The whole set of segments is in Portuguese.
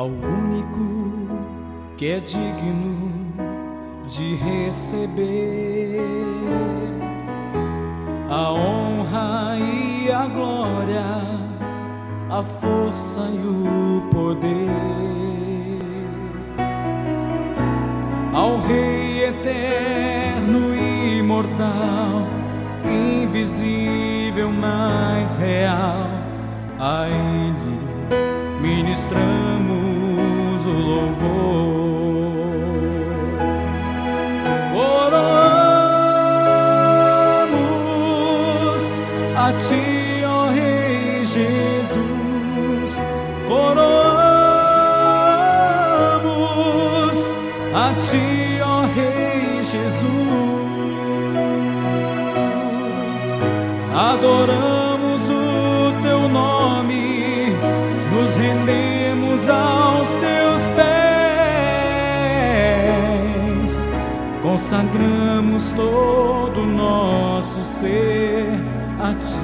ao único que é digno de receber a honra e a glória, a força e o poder. Ao Rei eterno e imortal, invisível, mas real, a Ele ministramos o louvor. Oramos a Ti, ó Rei Jesus. Oramos a Ti, ó Rei Jesus. Adoramos consagramos todo o nosso ser a Ti.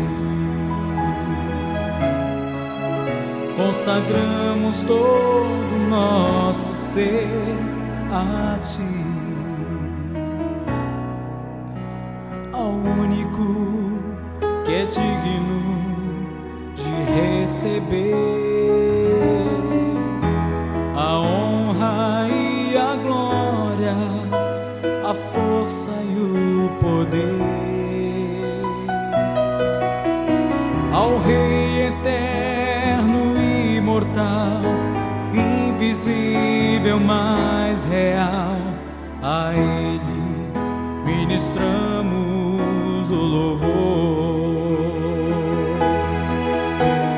Consagramos todo o nosso ser a Ti. ao único que é digno de receber poder ao Rei eterno imortal, invisível, mas real, a Ele ministramos o louvor.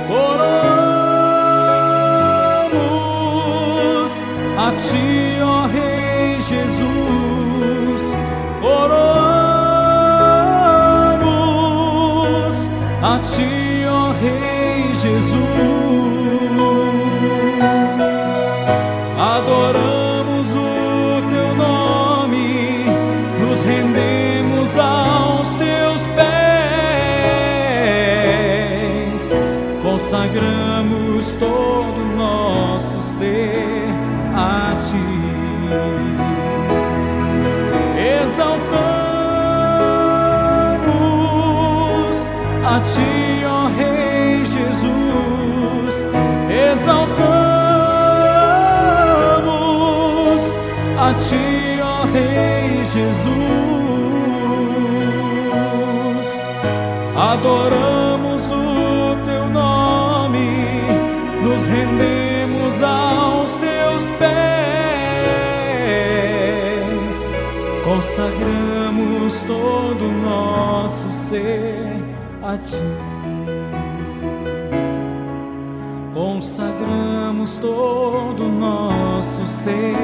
Oramos a Ti, ó Rei Jesus. Jesus. Adoramos o Teu nome, nos rendemos aos Teus pés, consagramos todo o nosso ser a Ti. Exaltamos a Ti, Jesus. Exaltamos a Ti, ó Rei Jesus. Adoramos o Teu nome, nos rendemos aos Teus pés, consagramos todo o nosso ser a Ti consagramos todo o nosso ser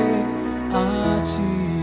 a Ti.